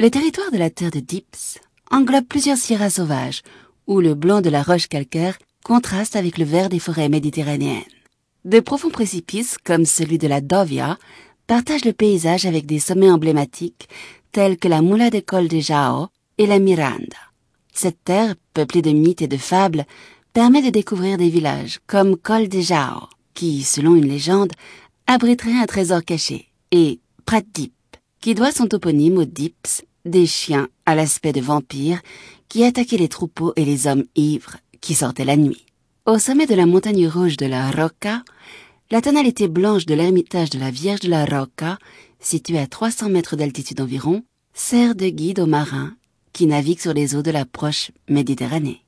Le territoire de la terre de Dips englobe plusieurs sierras sauvages, où le blanc de la roche calcaire contraste avec le vert des forêts méditerranéennes. De profonds précipices, comme celui de la Dovia, partagent le paysage avec des sommets emblématiques tels que la Mula de Col de Jao et la Miranda. Cette terre, peuplée de mythes et de fables, permet de découvrir des villages comme Col de Jao, qui, selon une légende, abriterait un trésor caché, et Pratdip, qui doit son toponyme aux Dips, des chiens à l'aspect de vampires qui attaquaient les troupeaux et les hommes ivres qui sortaient la nuit. Au sommet de la montagne rouge de la Rocca, la tonalité blanche de l'ermitage de la Vierge de la Rocca, située à 300 mètres d'altitude environ, sert de guide aux marins qui naviguent sur les eaux de la proche Méditerranée.